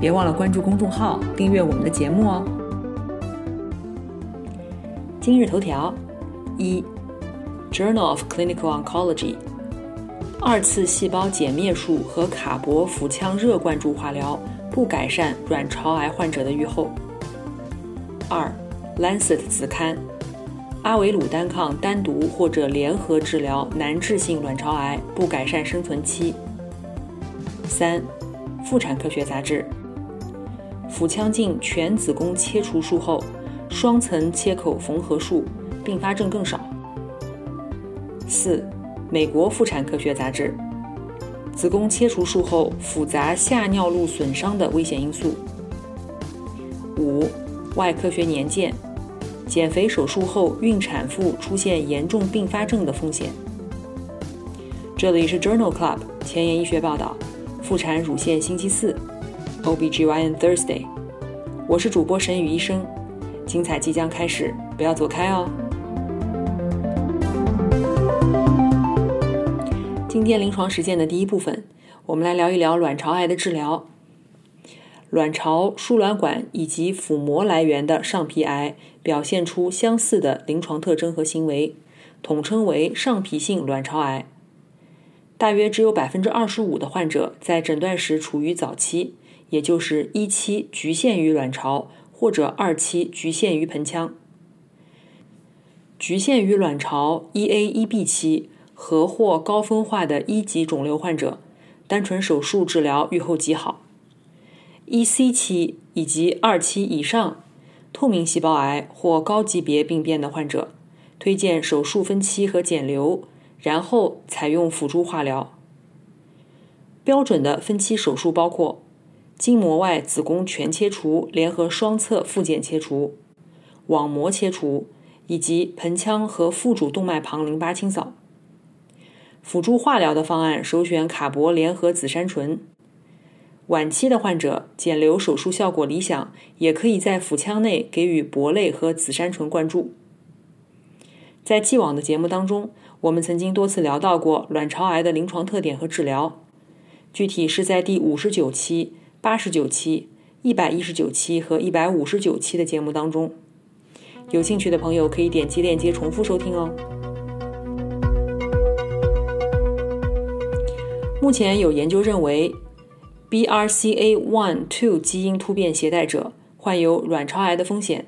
别忘了关注公众号，订阅我们的节目哦。今日头条：一，《Journal of Clinical Oncology》二次细胞减灭术和卡铂腹腔热灌注化疗不改善卵巢癌患者的预后。二，《Lancet》子刊：阿维鲁单抗单独或者联合治疗难治性卵巢癌不改善生存期。三，《妇产科学杂志》。腹腔镜全子宫切除术后，双层切口缝合术并发症更少。四，美国妇产科学杂志，子宫切除术后复杂下尿路损伤的危险因素。五，外科学年鉴，减肥手术后孕产妇出现严重并发症的风险。这里是 Journal Club 前沿医学报道，妇产乳腺星期四。OBGYN Thursday，我是主播沈宇医生，精彩即将开始，不要走开哦。今天临床实践的第一部分，我们来聊一聊卵巢癌的治疗。卵巢、输卵管以及腹膜来源的上皮癌表现出相似的临床特征和行为，统称为上皮性卵巢癌。大约只有百分之二十五的患者在诊断时处于早期。也就是一期局限于卵巢，或者二期局限于盆腔。局限于卵巢一 A 一 B 期和或高分化的一级肿瘤患者，单纯手术治疗预后极好。一 C 期以及二期以上透明细胞癌或高级别病变的患者，推荐手术分期和减瘤，然后采用辅助化疗。标准的分期手术包括。筋膜外子宫全切除联合双侧附件切除、网膜切除以及盆腔和腹主动脉旁淋巴清扫。辅助化疗的方案首选卡铂联合紫杉醇。晚期的患者减瘤手术效果理想，也可以在腹腔内给予铂类和紫杉醇灌注。在既往的节目当中，我们曾经多次聊到过卵巢癌的临床特点和治疗，具体是在第五十九期。八十九期、一百一十九期和一百五十九期的节目当中，有兴趣的朋友可以点击链接重复收听哦。目前有研究认为，BRCA1/2 基因突变携带者患有卵巢癌的风险，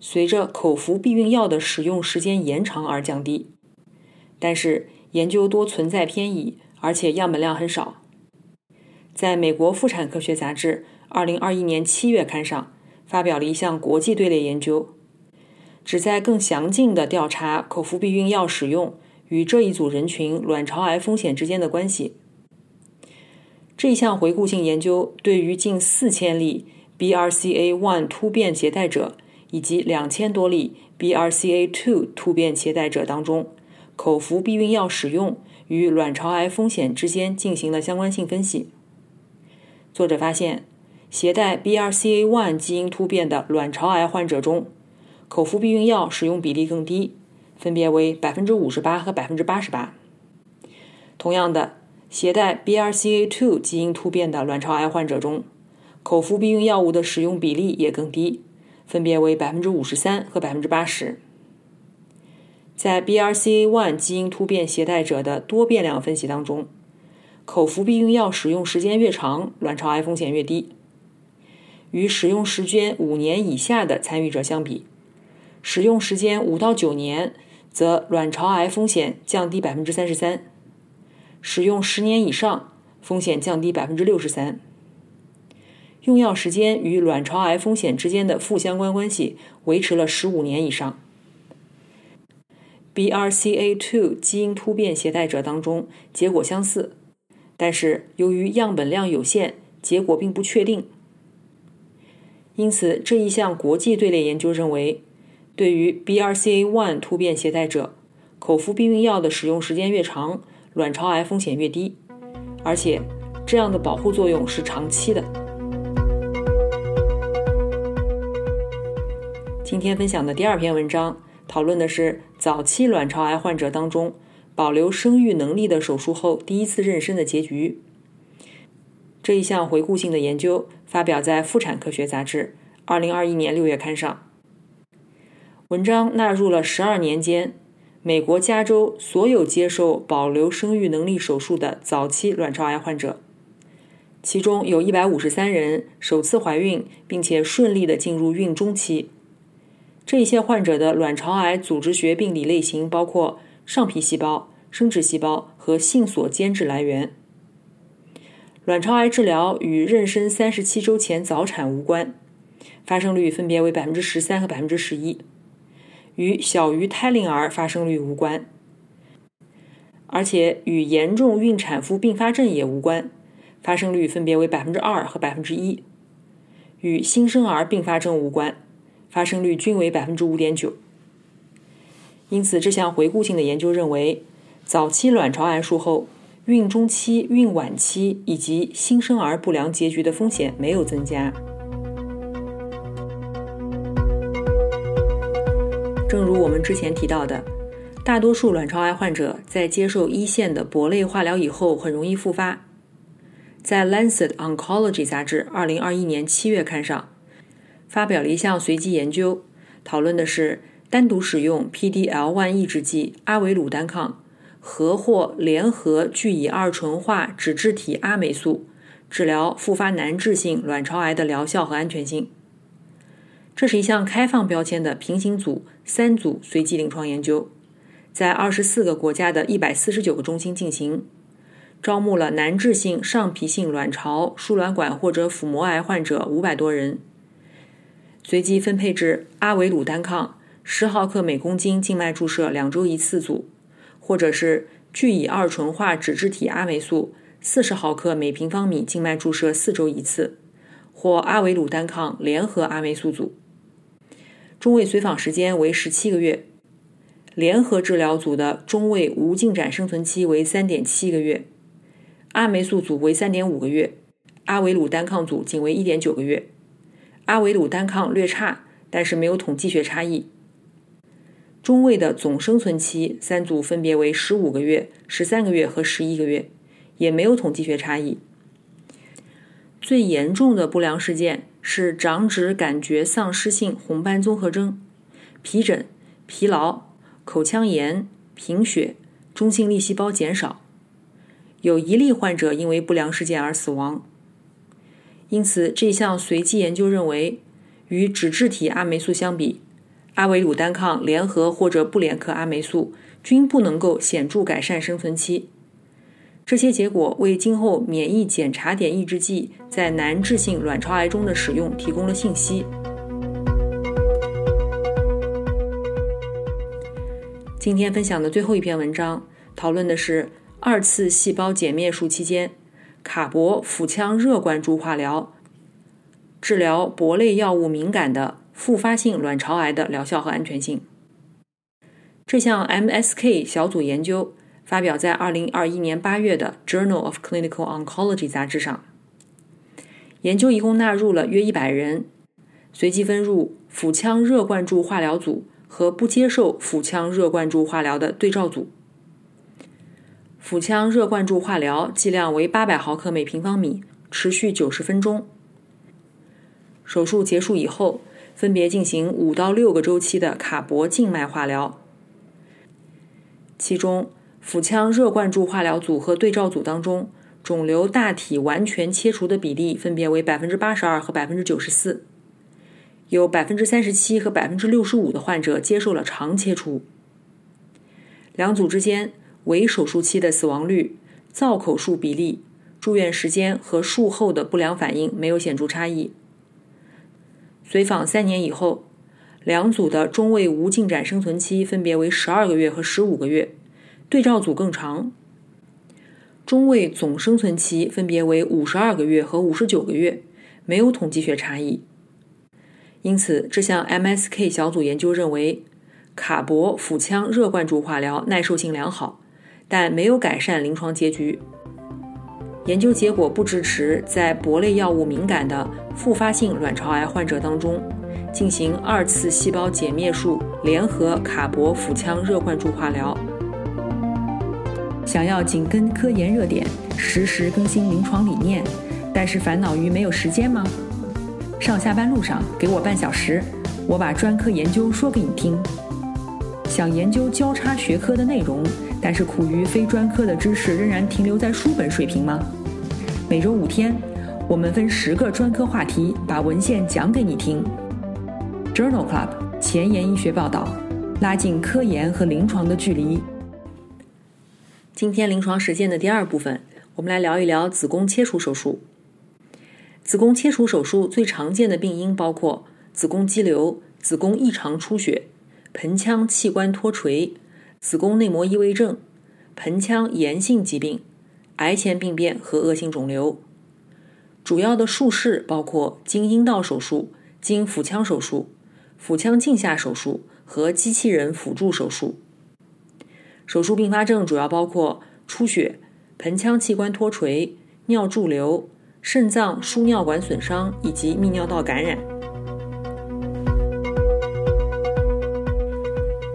随着口服避孕药的使用时间延长而降低。但是研究多存在偏倚，而且样本量很少。在美国妇产科学杂志2021年7月刊上发表了一项国际队列研究，旨在更详尽地调查口服避孕药使用与这一组人群卵巢癌风险之间的关系。这项回顾性研究对于近4000例 BRCA1 突变携带者以及2000多例 BRCA2 突变携带者当中，口服避孕药使用与卵巢癌风险之间进行了相关性分析。作者发现，携带 BRCA1 基因突变的卵巢癌患者中，口服避孕药使用比例更低，分别为百分之五十八和百分之八十八。同样的，携带 BRCA2 基因突变的卵巢癌患者中，口服避孕药物的使用比例也更低，分别为百分之五十三和百分之八十。在 BRCA1 基因突变携带者的多变量分析当中。口服避孕药使用时间越长，卵巢癌风险越低。与使用时间五年以下的参与者相比，使用时间五到九年，则卵巢癌风险降低百分之三十三；使用十年以上，风险降低百分之六十三。用药时间与卵巢癌风险之间的负相关关系维持了十五年以上。BRCA2 基因突变携带者当中，结果相似。但是由于样本量有限，结果并不确定。因此，这一项国际队列研究认为，对于 BRCA1 突变携带者，口服避孕药的使用时间越长，卵巢癌风险越低，而且这样的保护作用是长期的。今天分享的第二篇文章讨论的是早期卵巢癌患者当中保留生育能力的手术后第一次妊娠的结局。这一项回顾性的研究发表在《妇产科学杂志》二零二一年六月刊上。文章纳入了十二年间美国加州所有接受保留生育能力手术的早期卵巢癌患者，其中有一百五十三人首次怀孕，并且顺利的进入孕中期。这一些患者的卵巢癌组织学病理类型包括上皮细胞、生殖细胞和性所间质来源。卵巢癌治疗与妊娠三十七周前早产无关，发生率分别为百分之十三和百分之十一；与小于胎龄儿发生率无关，而且与严重孕产妇并发症也无关，发生率分别为百分之二和百分之一；与新生儿并发症无关，发生率均为百分之五点九。因此，这项回顾性的研究认为，早期卵巢癌术后。孕中期、孕晚期以及新生儿不良结局的风险没有增加。正如我们之前提到的，大多数卵巢癌患者在接受一线的铂类化疗以后很容易复发。在《Lancet Oncology》杂志2021年7月刊上，发表了一项随机研究，讨论的是单独使用 PD-L1 抑制剂阿维鲁单抗。和或联合聚乙二醇化脂质体阿霉素治疗复发难治性卵巢癌的疗效和安全性。这是一项开放标签的平行组三组随机临床研究，在二十四个国家的一百四十九个中心进行，招募了难治性上皮性卵巢、输卵管或者腹膜癌患者五百多人，随机分配至阿维鲁单抗十毫克每公斤静脉注射两周一次组。或者是聚乙二醇化脂质体阿霉素四十毫克每平方米静脉注射四周一次，或阿维鲁单抗联合阿霉素组，中位随访时间为十七个月，联合治疗组的中位无进展生存期为三点七个月，阿霉素组为三点五个月，阿维鲁单抗组仅为一点九个月，阿维鲁单抗略差，但是没有统计学差异。中位的总生存期三组分别为十五个月、十三个月和十一个月，也没有统计学差异。最严重的不良事件是长指感觉丧失性红斑综合征、皮疹、疲劳、口腔炎、贫血、中性粒细胞减少，有一例患者因为不良事件而死亡。因此，这项随机研究认为，与脂质体阿霉素相比。阿维鲁单抗联合或者不联合阿霉素均不能够显著改善生存期。这些结果为今后免疫检查点抑制剂在难治性卵巢癌中的使用提供了信息。今天分享的最后一篇文章讨论的是二次细胞减灭术期间卡铂腹腔热灌注化疗治疗铂类药物敏感的。复发性卵巢癌的疗效和安全性。这项 MSK 小组研究发表在2021年8月的《Journal of Clinical Oncology》杂志上。研究一共纳入了约100人，随机分入腹腔热灌注化疗组和不接受腹腔热灌注化疗的对照组。腹腔热灌注化疗剂量为800毫克每平方米，持续90分钟。手术结束以后。分别进行五到六个周期的卡铂静脉化疗，其中腹腔热灌注化疗组和对照组当中，肿瘤大体完全切除的比例分别为百分之八十二和百分之九十四，有百分之三十七和百分之六十五的患者接受了肠切除。两组之间为手术期的死亡率、造口数比例、住院时间和术后的不良反应没有显著差异。随访三年以后，两组的中位无进展生存期分别为十二个月和十五个月，对照组更长。中位总生存期分别为五十二个月和五十九个月，没有统计学差异。因此，这项 MSK 小组研究认为，卡铂腹腔热灌注化疗耐受性良好，但没有改善临床结局。研究结果不支持在铂类药物敏感的复发性卵巢癌患者当中进行二次细胞减灭术联合卡铂腹腔热灌注化疗。想要紧跟科研热点，实时更新临床理念，但是烦恼于没有时间吗？上下班路上给我半小时，我把专科研究说给你听。想研究交叉学科的内容，但是苦于非专科的知识仍然停留在书本水平吗？每周五天，我们分十个专科话题，把文献讲给你听。Journal Club 前沿医学报道，拉近科研和临床的距离。今天临床实践的第二部分，我们来聊一聊子宫切除手术。子宫切除手术最常见的病因包括子宫肌瘤、子宫异常出血、盆腔器官脱垂、子宫内膜异位症、盆腔炎性疾病、癌前病变和恶性肿瘤。主要的术式包括经阴道手术、经腹腔手术、腹腔镜下手术和机器人辅助手术。手术并发症主要包括出血、盆腔器官脱垂、尿潴留。肾脏输尿管损伤以及泌尿道感染。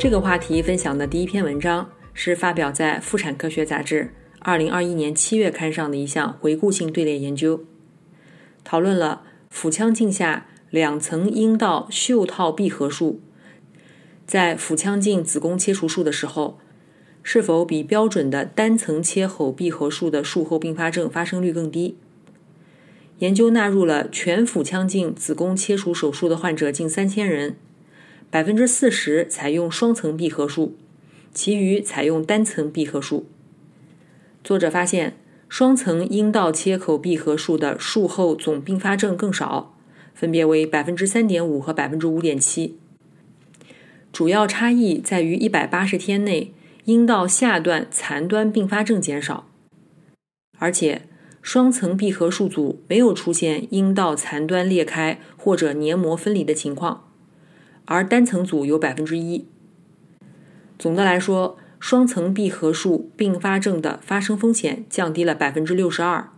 这个话题分享的第一篇文章是发表在《妇产科学杂志》二零二一年七月刊上的一项回顾性队列研究，讨论了腹腔镜下两层阴道袖套闭合术在腹腔镜子宫切除术的时候，是否比标准的单层切口闭合术的术后并发症发生率更低。研究纳入了全腹腔镜子宫切除手术的患者近三千人，百分之四十采用双层闭合术，其余采用单层闭合术。作者发现，双层阴道切口闭合术的术后总并发症更少，分别为百分之三点五和百分之五点七。主要差异在于一百八十天内阴道下段残端并发症减少，而且。双层闭合术组没有出现阴道残端裂开或者黏膜分离的情况，而单层组有百分之一。总的来说，双层闭合术并发症的发生风险降低了百分之六十二，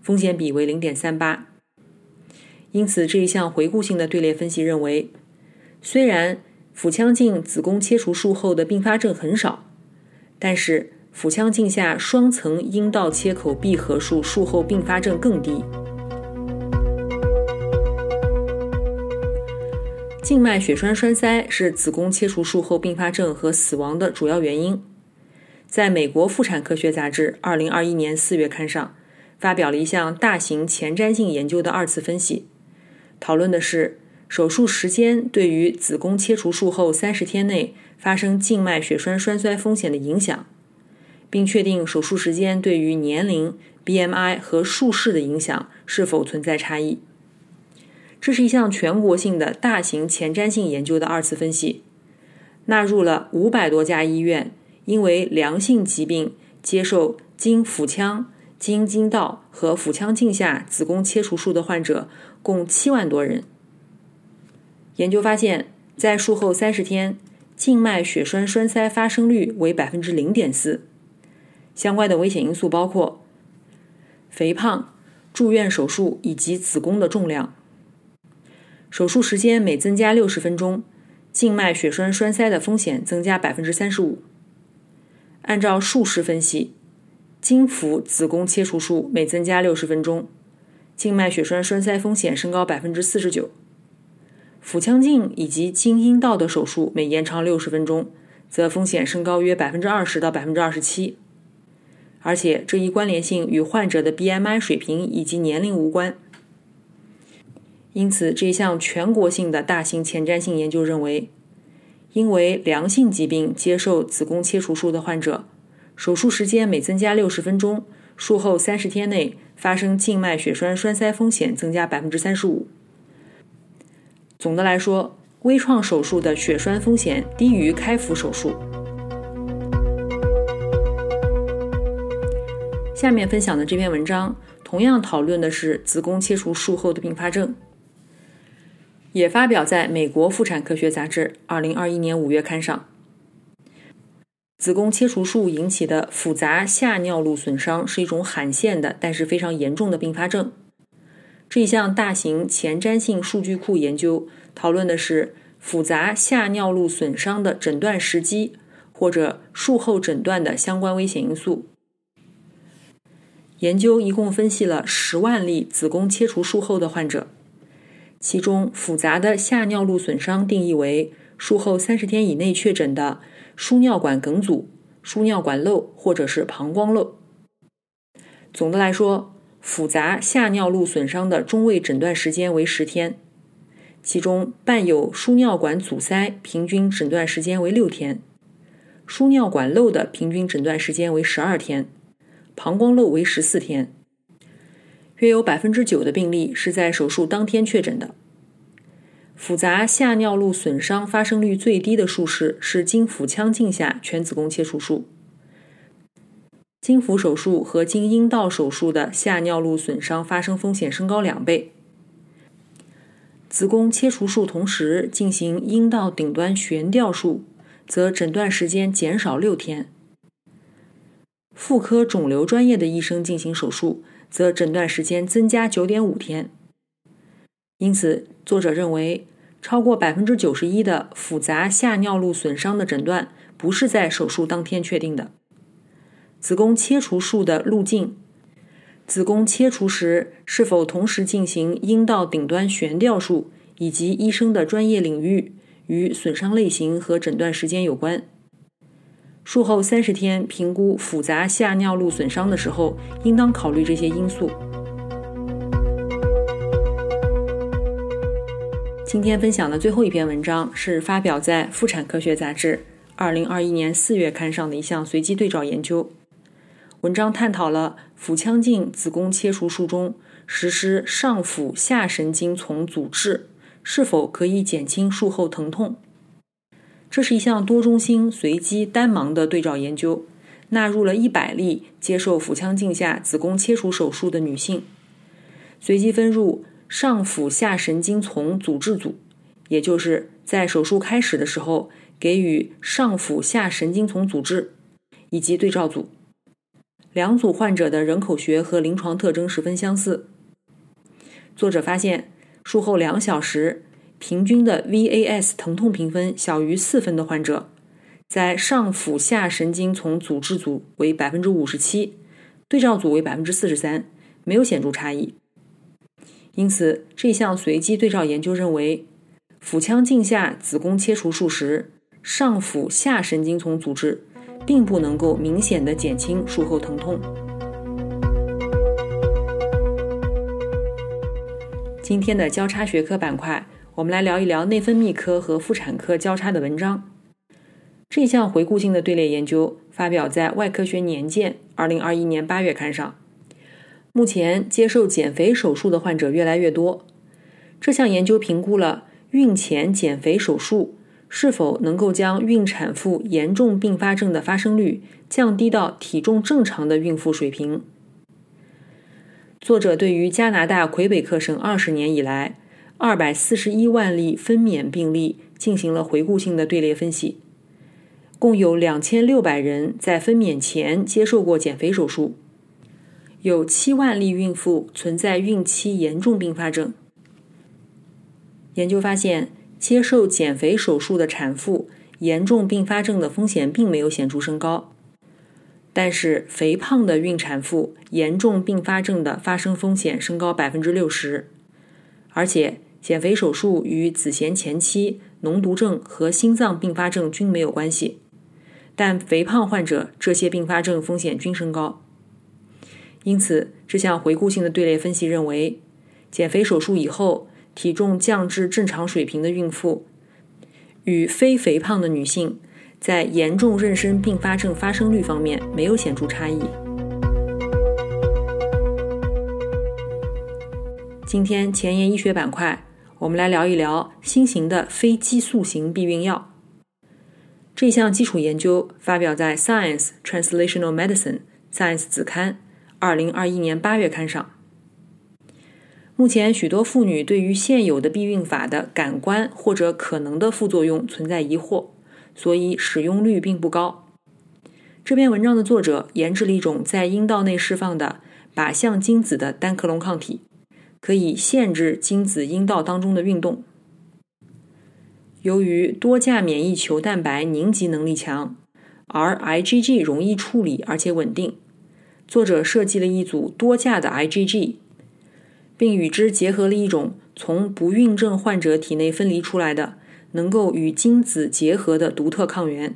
风险比为零点三八。因此，这一项回顾性的队列分析认为，虽然腹腔镜子宫切除术后的并发症很少，但是。腹腔镜下双层阴道切口闭合术术后并发症更低。静脉血栓栓塞是子宫切除术后并发症和死亡的主要原因。在美国妇产科学杂志2021年4月刊上，发表了一项大型前瞻性研究的二次分析，讨论的是手术时间对于子宫切除术后30天内发生静脉血栓栓塞风险的影响。并确定手术时间对于年龄、BMI 和术式的影响是否存在差异。这是一项全国性的大型前瞻性研究的二次分析，纳入了五百多家医院，因为良性疾病接受经腹腔、经阴道和腹腔镜下子宫切除术的患者共七万多人。研究发现，在术后三十天，静脉血栓栓塞发生率为百分之零点四。相关的危险因素包括肥胖、住院手术以及子宫的重量。手术时间每增加六十分钟，静脉血栓栓塞的风险增加百分之三十五。按照术式分析，经腹子宫切除术每增加六十分钟，静脉血栓栓塞风险升高百分之四十九。腹腔镜以及经阴道的手术每延长六十分钟，则风险升高约百分之二十到百分之二十七。而且这一关联性与患者的 BMI 水平以及年龄无关，因此这项全国性的大型前瞻性研究认为，因为良性疾病接受子宫切除术的患者，手术时间每增加六十分钟，术后三十天内发生静脉血栓栓塞风险增加百分之三十五。总的来说，微创手术的血栓风险低于开腹手术。下面分享的这篇文章同样讨论的是子宫切除术后的并发症。也发表在美国妇产科学杂志二零二一年五月刊上。子宫切除术引起的复杂下尿路损伤是一种罕见的，但是非常严重的并发症。这一项大型前瞻性数据库研究讨论的是复杂下尿路损伤的诊断时机或者术后诊断的相关危险因素。研究一共分析了十万例子宫切除术后的患者，其中复杂的下尿路损伤定义为术后三十天以内确诊的输尿管梗阻、输尿管漏或者是膀胱漏。总的来说，复杂下尿路损伤的中位诊断时间为十天，其中伴有输尿管阻塞平均诊断时间为六天，输尿管漏的平均诊断时间为十二天。膀胱漏为十四天，约有百分之九的病例是在手术当天确诊的。复杂下尿路损伤发生率最低的术式是经腹腔镜下全子宫切除术。经腹手术和经阴道手术的下尿路损伤发生风险升高两倍。子宫切除术同时进行阴道顶端悬吊术，则诊断时间减少六天。妇科肿瘤专业的医生进行手术，则诊断时间增加九点五天。因此，作者认为，超过百分之九十一的复杂下尿路损伤的诊断不是在手术当天确定的。子宫切除术的路径，子宫切除时是否同时进行阴道顶端悬吊术，以及医生的专业领域与损伤类型和诊断时间有关。术后三十天评估复杂下尿路损伤的时候，应当考虑这些因素。今天分享的最后一篇文章是发表在《妇产科学杂志》二零二一年四月刊上的一项随机对照研究。文章探讨了腹腔镜子宫切除术中实施上腹下神经丛阻滞是否可以减轻术后疼痛。这是一项多中心随机单盲的对照研究，纳入了一百例接受腹腔镜下子宫切除手术的女性，随机分入上腹下神经丛阻滞组，也就是在手术开始的时候给予上腹下神经丛阻滞，以及对照组。两组患者的人口学和临床特征十分相似。作者发现，术后两小时。平均的 VAS 疼痛评分小于四分的患者，在上腹下神经丛阻滞组为百分之五十七，对照组为百分之四十三，没有显著差异。因此，这项随机对照研究认为，腹腔镜下子宫切除术时，上腹下神经丛阻滞并不能够明显的减轻术后疼痛。今天的交叉学科板块。我们来聊一聊内分泌科和妇产科交叉的文章。这项回顾性的队列研究发表在《外科学年鉴》二零二一年八月刊上。目前接受减肥手术的患者越来越多。这项研究评估了孕前减肥手术是否能够将孕产妇严重并发症的发生率降低到体重正常的孕妇水平。作者对于加拿大魁北克省二十年以来。二百四十一万例分娩病例进行了回顾性的队列分析，共有两千六百人在分娩前接受过减肥手术，有七万例孕妇存在孕期严重并发症。研究发现，接受减肥手术的产妇严重并发症的风险并没有显著升高，但是肥胖的孕产妇严重并发症的发生风险升高百分之六十，而且。减肥手术与子痫前期、脓毒症和心脏并发症均没有关系，但肥胖患者这些并发症风险均升高。因此，这项回顾性的队列分析认为，减肥手术以后体重降至正常水平的孕妇，与非肥胖的女性在严重妊娠并发症发生率方面没有显著差异。今天前沿医学板块。我们来聊一聊新型的非激素型避孕药。这项基础研究发表在《Science Translational Medicine》Science 子刊，二零二一年八月刊上。目前，许多妇女对于现有的避孕法的感官或者可能的副作用存在疑惑，所以使用率并不高。这篇文章的作者研制了一种在阴道内释放的靶向精子的单克隆抗体，可以限制精子阴道当中的运动。由于多价免疫球蛋白凝集能力强，而 IgG 容易处理而且稳定，作者设计了一组多价的 IgG。并与之结合了一种从不孕症患者体内分离出来的、能够与精子结合的独特抗原。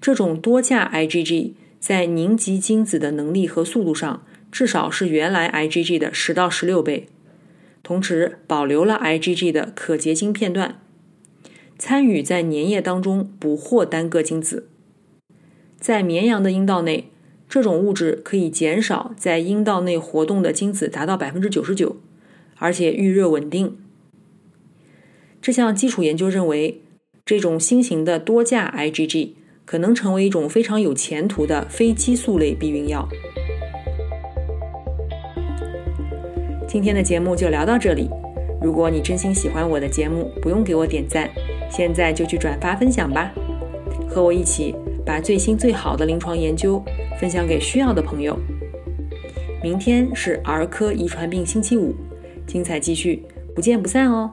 这种多价 IgG 在凝集精子的能力和速度上，至少是原来 IgG 的十到十六倍。同时，保留了 IgG 的可结晶片段，参与在粘液当中捕获单个精子，在绵羊的阴道内。这种物质可以减少在阴道内活动的精子达到百分之九十九，而且预热稳定。这项基础研究认为，这种新型的多价 IgG 可能成为一种非常有前途的非激素类避孕药。今天的节目就聊到这里。如果你真心喜欢我的节目，不用给我点赞，现在就去转发分享吧，和我一起把最新最好的临床研究。分享给需要的朋友。明天是儿科遗传病星期五，精彩继续，不见不散哦。